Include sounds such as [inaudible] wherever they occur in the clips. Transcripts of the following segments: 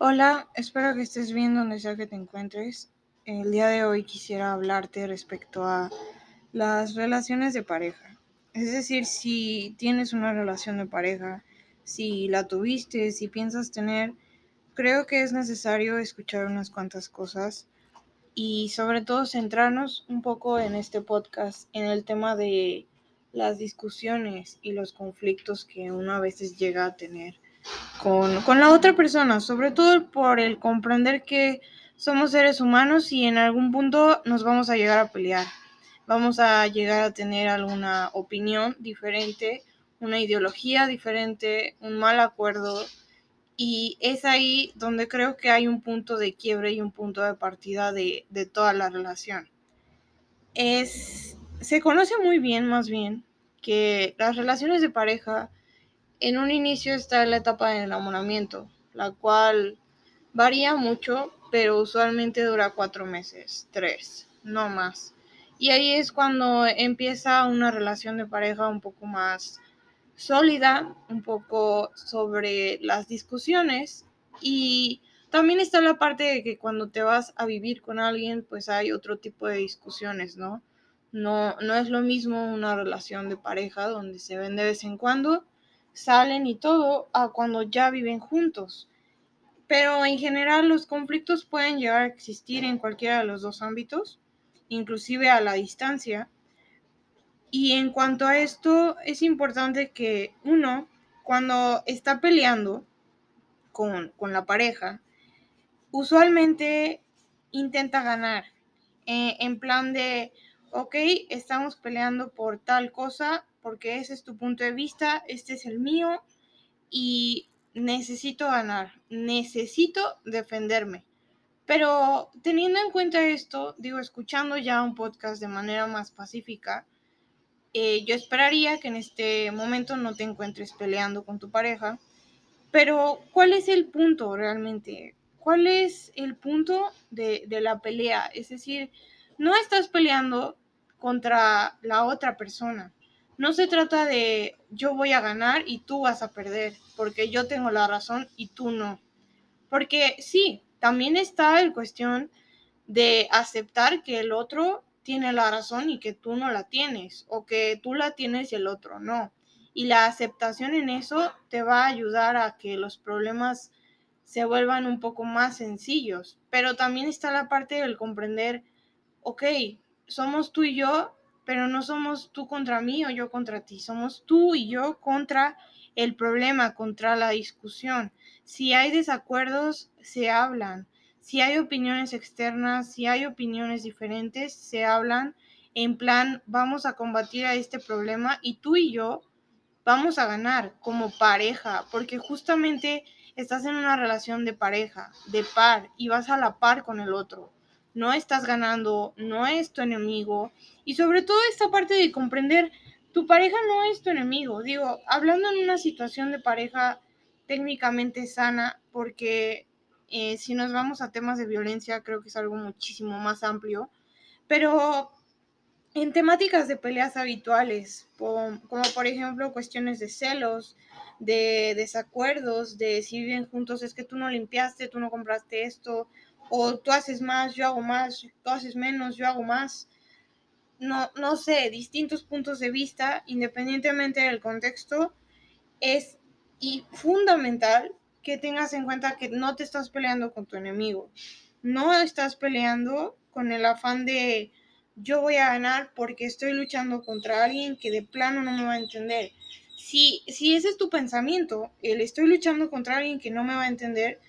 Hola, espero que estés bien donde sea que te encuentres. El día de hoy quisiera hablarte respecto a las relaciones de pareja. Es decir, si tienes una relación de pareja, si la tuviste, si piensas tener, creo que es necesario escuchar unas cuantas cosas y sobre todo centrarnos un poco en este podcast, en el tema de las discusiones y los conflictos que uno a veces llega a tener con, la otra persona, sobre todo por el comprender que somos seres humanos y en algún punto nos vamos a llegar a pelear. Vamos a llegar a tener alguna opinión diferente, una ideología diferente, un mal acuerdo. Y es ahí donde creo que hay un punto de quiebre y un punto de partida de, de toda la relación. Es, se conoce muy bien, más bien, que las relaciones de pareja en un inicio está la etapa de enamoramiento, la cual varía mucho, pero usualmente dura cuatro meses, tres, no más. Y ahí es cuando empieza una relación de pareja un poco más sólida, un poco sobre las discusiones y también está la parte de que cuando te vas a vivir con alguien, pues hay otro tipo de discusiones, ¿no? No, no es lo mismo una relación de pareja donde se ven de vez en cuando salen y todo a cuando ya viven juntos. Pero en general los conflictos pueden llegar a existir en cualquiera de los dos ámbitos, inclusive a la distancia. Y en cuanto a esto, es importante que uno, cuando está peleando con, con la pareja, usualmente intenta ganar. Eh, en plan de, ok, estamos peleando por tal cosa, porque ese es tu punto de vista, este es el mío y necesito ganar, necesito defenderme. Pero teniendo en cuenta esto, digo, escuchando ya un podcast de manera más pacífica, eh, yo esperaría que en este momento no te encuentres peleando con tu pareja. Pero, ¿cuál es el punto realmente? ¿Cuál es el punto de, de la pelea? Es decir, no estás peleando contra la otra persona no se trata de yo voy a ganar y tú vas a perder, porque yo tengo la razón y tú no. Porque sí, también está el cuestión de aceptar que el otro tiene la razón y que tú no la tienes, o que tú la tienes y el otro no. Y la aceptación en eso te va a ayudar a que los problemas se vuelvan un poco más sencillos. Pero también está la parte del comprender, ok, somos tú y yo pero no somos tú contra mí o yo contra ti, somos tú y yo contra el problema, contra la discusión. Si hay desacuerdos, se hablan. Si hay opiniones externas, si hay opiniones diferentes, se hablan en plan, vamos a combatir a este problema y tú y yo vamos a ganar como pareja, porque justamente estás en una relación de pareja, de par, y vas a la par con el otro no estás ganando, no es tu enemigo. Y sobre todo esta parte de comprender, tu pareja no es tu enemigo. Digo, hablando en una situación de pareja técnicamente sana, porque eh, si nos vamos a temas de violencia, creo que es algo muchísimo más amplio. Pero en temáticas de peleas habituales, como, como por ejemplo cuestiones de celos, de desacuerdos, de si viven juntos es que tú no limpiaste, tú no compraste esto, o tú haces más, yo hago más, tú haces menos, yo hago más. No, no sé, distintos puntos de vista, independientemente del contexto, es y fundamental que tengas en cuenta que no te estás peleando con tu enemigo. No estás peleando con el afán de yo voy a ganar porque estoy luchando contra alguien que de plano no me va a entender. Si, si ese es tu pensamiento, el estoy luchando contra alguien que no me va a entender,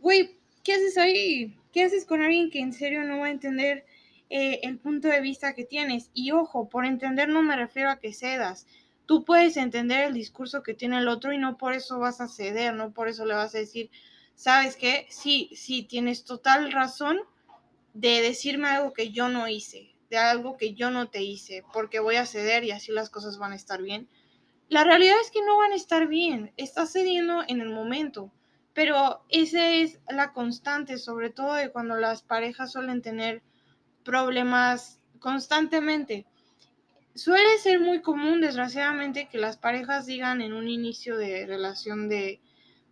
güey, ¿qué haces ahí? ¿Qué haces con alguien que en serio no va a entender eh, el punto de vista que tienes? Y ojo, por entender no me refiero a que cedas. Tú puedes entender el discurso que tiene el otro y no por eso vas a ceder, no por eso le vas a decir, ¿sabes qué? Sí, sí, tienes total razón de decirme algo que yo no hice, de algo que yo no te hice, porque voy a ceder y así las cosas van a estar bien. La realidad es que no van a estar bien, estás cediendo en el momento. Pero esa es la constante, sobre todo de cuando las parejas suelen tener problemas constantemente. Suele ser muy común, desgraciadamente, que las parejas digan en un inicio de relación de,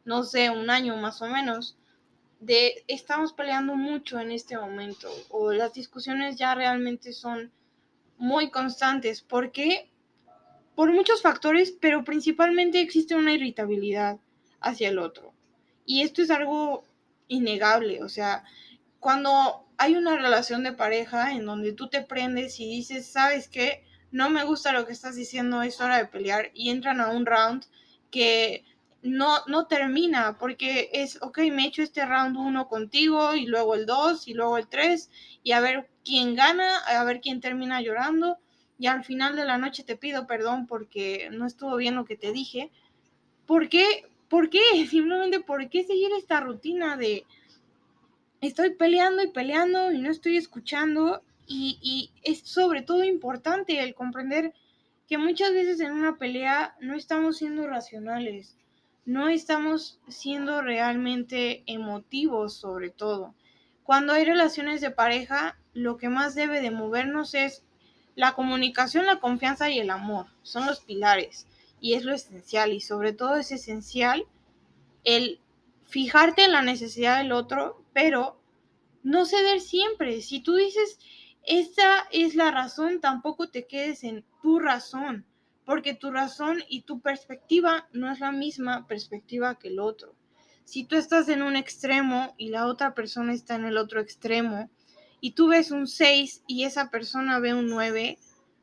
no sé, un año más o menos, de estamos peleando mucho en este momento o las discusiones ya realmente son muy constantes. ¿Por qué? Por muchos factores, pero principalmente existe una irritabilidad hacia el otro. Y esto es algo innegable, o sea, cuando hay una relación de pareja en donde tú te prendes y dices, ¿sabes qué? No me gusta lo que estás diciendo, es hora de pelear y entran a un round que no, no termina porque es, ok, me echo este round uno contigo y luego el dos y luego el tres y a ver quién gana, a ver quién termina llorando y al final de la noche te pido perdón porque no estuvo bien lo que te dije. ¿Por qué? ¿Por qué? [laughs] Simplemente, ¿por qué seguir esta rutina de estoy peleando y peleando y no estoy escuchando? Y, y es sobre todo importante el comprender que muchas veces en una pelea no estamos siendo racionales, no estamos siendo realmente emotivos sobre todo. Cuando hay relaciones de pareja, lo que más debe de movernos es la comunicación, la confianza y el amor. Son los pilares y es lo esencial y sobre todo es esencial el fijarte en la necesidad del otro, pero no ceder siempre. Si tú dices, esta es la razón, tampoco te quedes en tu razón, porque tu razón y tu perspectiva no es la misma perspectiva que el otro. Si tú estás en un extremo y la otra persona está en el otro extremo, y tú ves un 6 y esa persona ve un 9,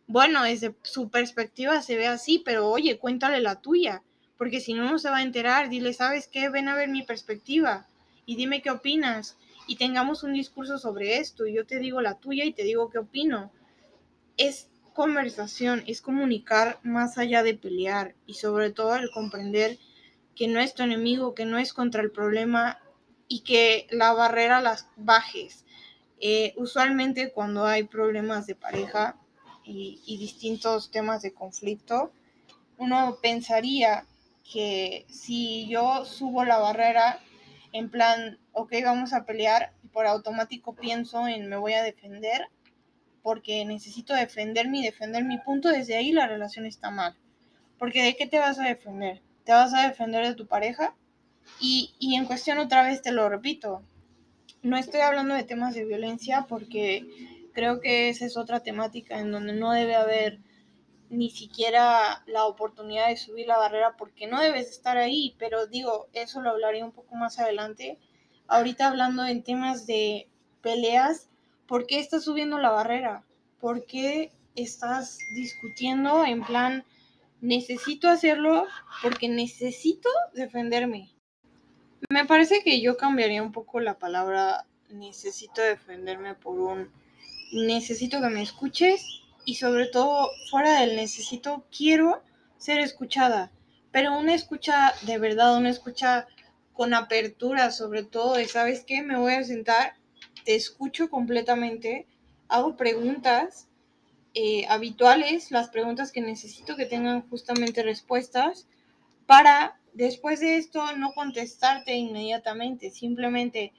bueno, desde su perspectiva se ve así, pero oye, cuéntale la tuya, porque si no, no se va a enterar. Dile, ¿sabes qué? Ven a ver mi perspectiva y dime qué opinas y tengamos un discurso sobre esto. Yo te digo la tuya y te digo qué opino. Es conversación, es comunicar más allá de pelear y sobre todo el comprender que no es tu enemigo, que no es contra el problema y que la barrera las bajes. Eh, usualmente cuando hay problemas de pareja y, y distintos temas de conflicto, uno pensaría que si yo subo la barrera en plan, ok, vamos a pelear, por automático pienso en me voy a defender, porque necesito defenderme y defender mi punto, desde ahí la relación está mal. Porque ¿de qué te vas a defender? ¿Te vas a defender de tu pareja? Y, y en cuestión otra vez te lo repito, no estoy hablando de temas de violencia porque creo que esa es otra temática en donde no debe haber ni siquiera la oportunidad de subir la barrera porque no debes estar ahí, pero digo, eso lo hablaré un poco más adelante. Ahorita hablando en temas de peleas, ¿por qué estás subiendo la barrera? ¿Por qué estás discutiendo en plan, necesito hacerlo porque necesito defenderme? Me parece que yo cambiaría un poco la palabra necesito defenderme por un necesito que me escuches y sobre todo fuera del necesito, quiero ser escuchada, pero una escucha de verdad, una escucha con apertura sobre todo de, ¿sabes qué? Me voy a sentar, te escucho completamente, hago preguntas eh, habituales, las preguntas que necesito que tengan justamente respuestas, para después de esto no contestarte inmediatamente, simplemente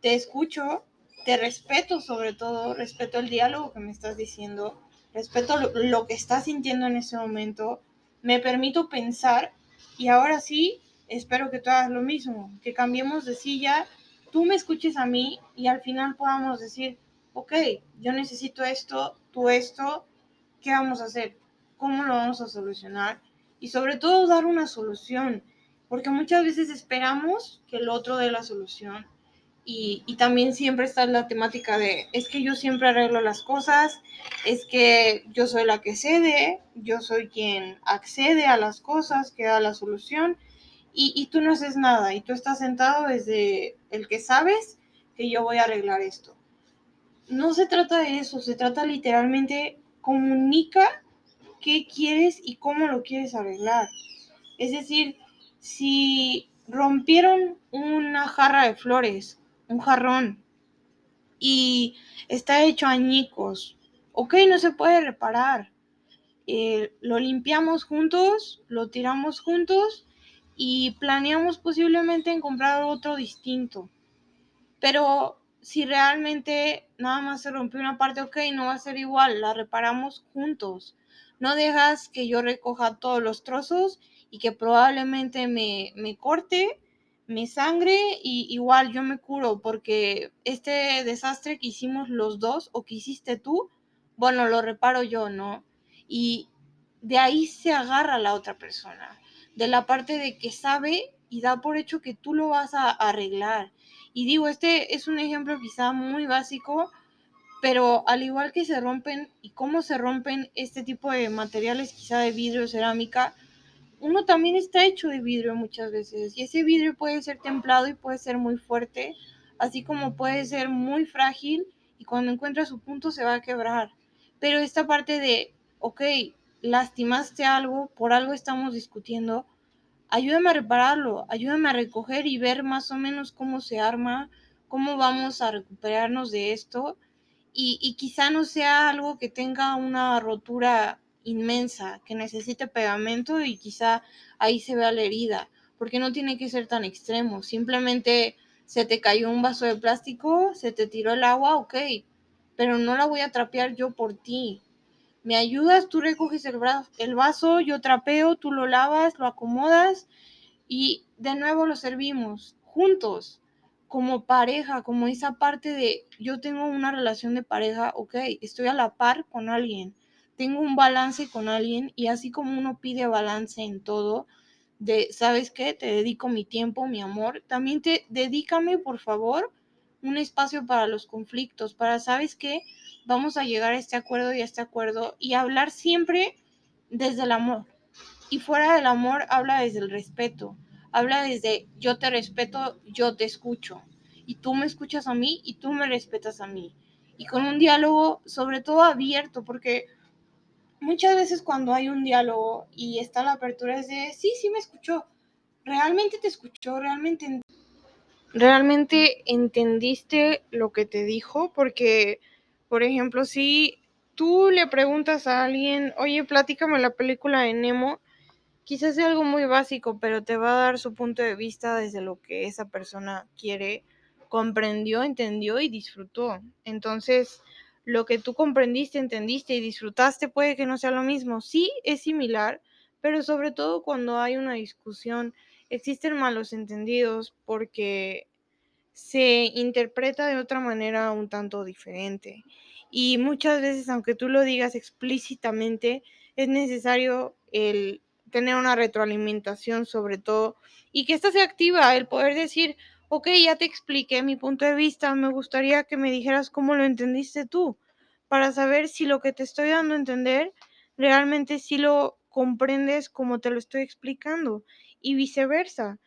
te escucho, te respeto sobre todo, respeto el diálogo que me estás diciendo respeto lo, que estás sintiendo en ese momento, me permito pensar y ahora sí, espero que tú hagas lo mismo, que cambiemos de silla, tú me escuches a mí y al final podamos decir, ok, yo necesito esto, tú esto, ¿qué vamos a hacer? ¿Cómo lo vamos a solucionar? Y sobre todo dar una solución, porque muchas veces esperamos que el otro dé la solución y, también siempre está la temática de, es que yo siempre arreglo las cosas, es que yo soy la que cede, yo soy quien accede a las cosas, que da la solución, y, y tú no haces nada, y tú estás sentado desde el que sabes que yo voy a arreglar esto. No se trata de eso, se trata literalmente, comunica qué quieres y cómo lo quieres arreglar. Es decir, si rompieron una jarra de flores un jarrón y está hecho añicos. Ok, no se puede reparar. Eh, lo limpiamos juntos, lo tiramos juntos y planeamos posiblemente en comprar otro distinto. Pero si realmente nada más se rompió una parte, ok, no va a ser igual, la reparamos juntos. No dejas que yo recoja todos los trozos y que probablemente me, me corte me sangre y igual yo me curo porque este desastre que hicimos los dos o que hiciste tú, bueno, lo reparo yo, ¿no? Y de ahí se agarra la otra persona, de la parte de que sabe y da por hecho que tú lo vas a arreglar. Y digo, este es un ejemplo quizá muy básico, pero al igual que se rompen y cómo se rompen este tipo de materiales, quizá de vidrio, cerámica, uno también está hecho de vidrio muchas veces y ese vidrio puede ser templado y puede ser muy fuerte, así como puede ser muy frágil y cuando encuentra su punto se va a quebrar. Pero esta parte de, ok, lastimaste algo, por algo estamos discutiendo, ayúdame a repararlo, ayúdame a recoger y ver más o menos cómo se arma, cómo vamos a recuperarnos de esto. Y, y quizá no sea algo que tenga una rotura inmensa, que necesite pegamento y quizá ahí se vea la herida, porque no tiene que ser tan extremo, simplemente se te cayó un vaso de plástico, se te tiró el agua, ok, pero no la voy a trapear yo por ti, me ayudas, tú recoges el, el vaso, yo trapeo, tú lo lavas, lo acomodas y de nuevo lo servimos juntos, como pareja, como esa parte de yo tengo una relación de pareja, ok, estoy a la par con alguien, tengo un balance con alguien y así como uno pide balance en todo, de, ¿sabes qué? Te dedico mi tiempo, mi amor, también te dedícame, por favor, un espacio para los conflictos, para, ¿sabes qué? Vamos a llegar a este acuerdo y a este acuerdo y hablar siempre desde el amor. Y fuera del amor habla desde el respeto, habla desde yo te respeto, yo te escucho. Y tú me escuchas a mí y tú me respetas a mí. Y con un diálogo sobre todo abierto, porque muchas veces cuando hay un diálogo y está la apertura es de, sí, sí me escuchó, realmente te escuchó, realmente realmente entendiste lo que te dijo, porque, por ejemplo, si tú le preguntas a alguien, oye, platícame la película de Nemo, quizás sea algo muy básico, pero te va a dar su punto de vista desde lo que esa persona quiere, comprendió, entendió y disfrutó. Entonces, lo que tú comprendiste, entendiste y disfrutaste puede que no sea lo mismo. Sí, es similar, pero sobre todo cuando hay una discusión existen malos entendidos porque se interpreta de otra manera un tanto diferente. Y muchas veces, aunque tú lo digas explícitamente, es necesario el tener una retroalimentación sobre todo y que esta sea activa, el poder decir, ok, ya te expliqué mi punto de vista, me gustaría que me dijeras cómo lo entendiste tú, para saber si lo que te estoy dando a entender realmente sí lo comprendes como te lo estoy explicando y viceversa.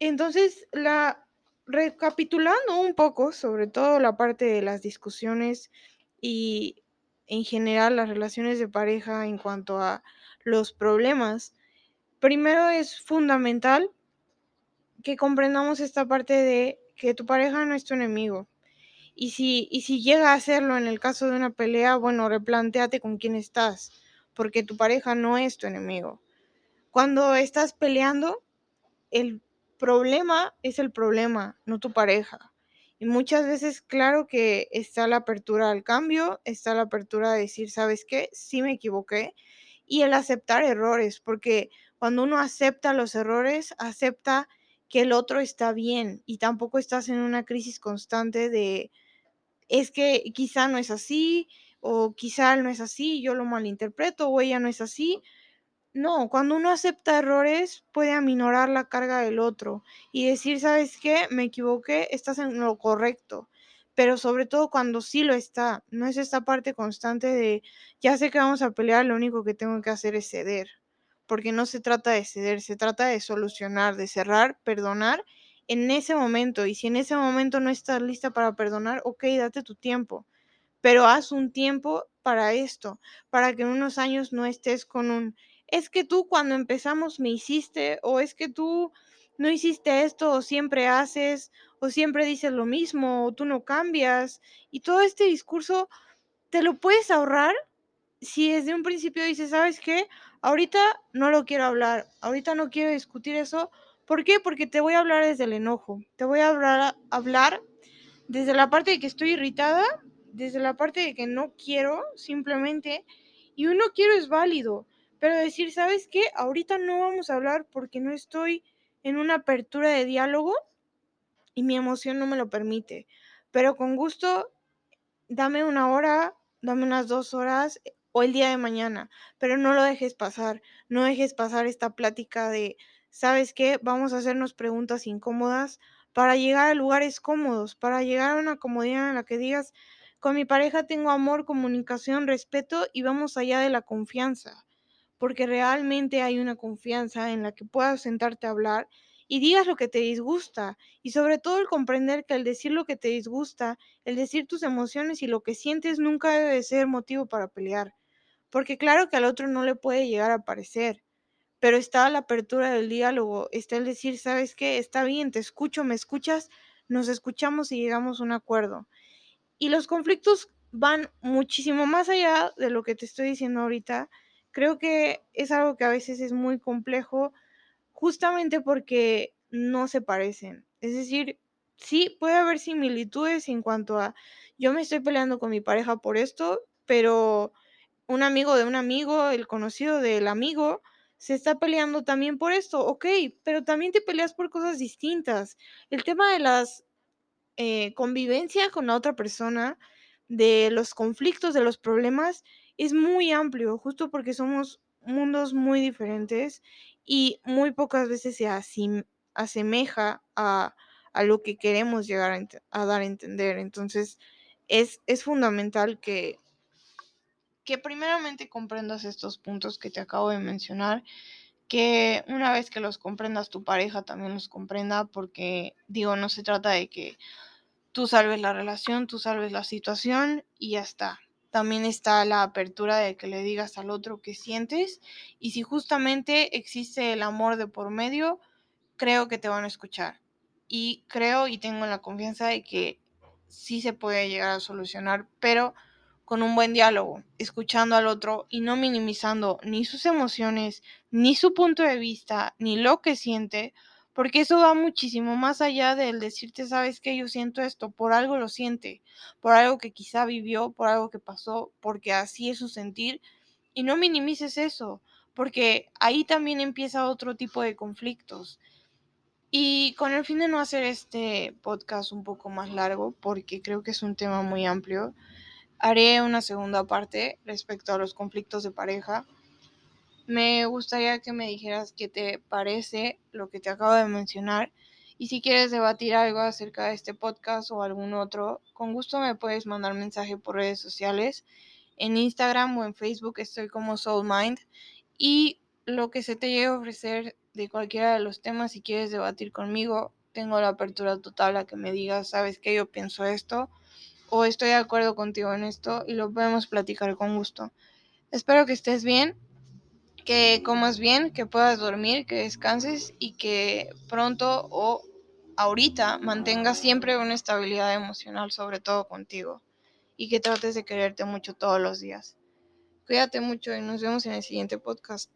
Entonces, la recapitulando un poco, sobre todo la parte de las discusiones y en general las relaciones de pareja en cuanto a los problemas, primero es fundamental que comprendamos esta parte de que tu pareja no es tu enemigo. Y si, y si llega a hacerlo en el caso de una pelea, bueno, replanteate con quién estás, porque tu pareja no es tu enemigo. Cuando estás peleando, el problema es el problema, no tu pareja. Y muchas veces, claro que está la apertura al cambio, está la apertura de decir, ¿sabes qué? Sí me equivoqué. Y el aceptar errores, porque cuando uno acepta los errores, acepta que el otro está bien y tampoco estás en una crisis constante de, es que quizá no es así, o quizá no es así, yo lo malinterpreto, o ella no es así. No, cuando uno acepta errores puede aminorar la carga del otro y decir, ¿sabes qué? Me equivoqué, estás en lo correcto. Pero sobre todo cuando sí lo está, no es esta parte constante de, ya sé que vamos a pelear, lo único que tengo que hacer es ceder. Porque no se trata de ceder, se trata de solucionar, de cerrar, perdonar en ese momento. Y si en ese momento no estás lista para perdonar, ok, date tu tiempo. Pero haz un tiempo para esto, para que en unos años no estés con un es que tú cuando empezamos me hiciste, o es que tú no hiciste esto, o siempre haces, o siempre dices lo mismo, o tú no cambias. Y todo este discurso te lo puedes ahorrar si desde un principio dices, ¿sabes qué? Ahorita no lo quiero hablar, ahorita no quiero discutir eso. ¿Por qué? Porque te voy a hablar desde el enojo, te voy a hablar, hablar desde la parte de que estoy irritada, desde la parte de que no quiero simplemente, y un no quiero es válido pero decir, ¿sabes qué? Ahorita no vamos a hablar porque no estoy en una apertura de diálogo y mi emoción no me lo permite. Pero con gusto, dame una hora, dame unas dos horas o el día de mañana, pero no lo dejes pasar, no dejes pasar esta plática de, ¿sabes qué? Vamos a hacernos preguntas incómodas para llegar a lugares cómodos, para llegar a una comodidad en la que digas, con mi pareja tengo amor, comunicación, respeto y vamos allá de la confianza, porque realmente hay una confianza en la que puedas sentarte a hablar y digas lo que te disgusta y sobre todo el comprender que al decir lo que te disgusta, el decir tus emociones y lo que sientes nunca debe ser motivo para pelear, porque claro que al otro no le puede llegar a parecer, pero está la apertura del diálogo, está el decir, ¿sabes qué? Está bien, te escucho, me escuchas, nos escuchamos y llegamos a un acuerdo. Y los conflictos van muchísimo más allá de lo que te estoy diciendo ahorita. Creo que es algo que a veces es muy complejo justamente porque no se parecen. Es decir, sí puede haber similitudes en cuanto a yo me estoy peleando con mi pareja por esto, pero un amigo de un amigo, el conocido del amigo, se está peleando también por esto, ok, pero también te peleas por cosas distintas. El tema de las eh, convivencia con la otra persona, de los conflictos, de los problemas, es muy amplio, justo porque somos mundos muy diferentes y muy pocas veces se asemeja a, a, lo que queremos llegar a, a, dar a entender. Entonces, es, es fundamental que, que primeramente comprendas estos puntos que te acabo de mencionar, que una vez que los comprendas tu pareja también los comprenda, porque digo, no se trata de que tú salves la relación, tú salves la situación y ya está. También está la apertura de que le digas al otro qué sientes y si justamente existe el amor de por medio, creo que te van a escuchar. Y creo y tengo la confianza de que sí se puede llegar a solucionar, pero con un buen diálogo, escuchando al otro y no minimizando ni sus emociones, ni su punto de vista, ni lo que siente, porque eso va muchísimo más allá del decirte, sabes que yo siento esto, por algo lo siente, por algo que quizá vivió, por algo que pasó, porque así es su sentir, y no minimices eso, porque ahí también empieza otro tipo de conflictos. Y con el fin de no hacer este podcast un poco más largo, porque creo que es un tema muy amplio, haré una segunda parte respecto a los conflictos de pareja. Me gustaría que me dijeras qué te parece lo que te acabo de mencionar y si quieres debatir algo acerca de este podcast o algún otro, con gusto me puedes mandar mensaje por redes sociales. En Instagram o en Facebook estoy como SoulMind y lo que se te llegue a ofrecer de cualquiera de los temas, si quieres debatir conmigo, tengo la apertura total a que me digas, sabes que yo pienso esto o estoy de acuerdo contigo en esto y lo podemos platicar con gusto. Espero que estés bien, que comas bien, que puedas dormir, que descanses y que pronto o ahorita mantengas siempre una estabilidad emocional, sobre todo contigo, y que trates de quererte mucho todos los días. Cuídate mucho y nos vemos en el siguiente podcast.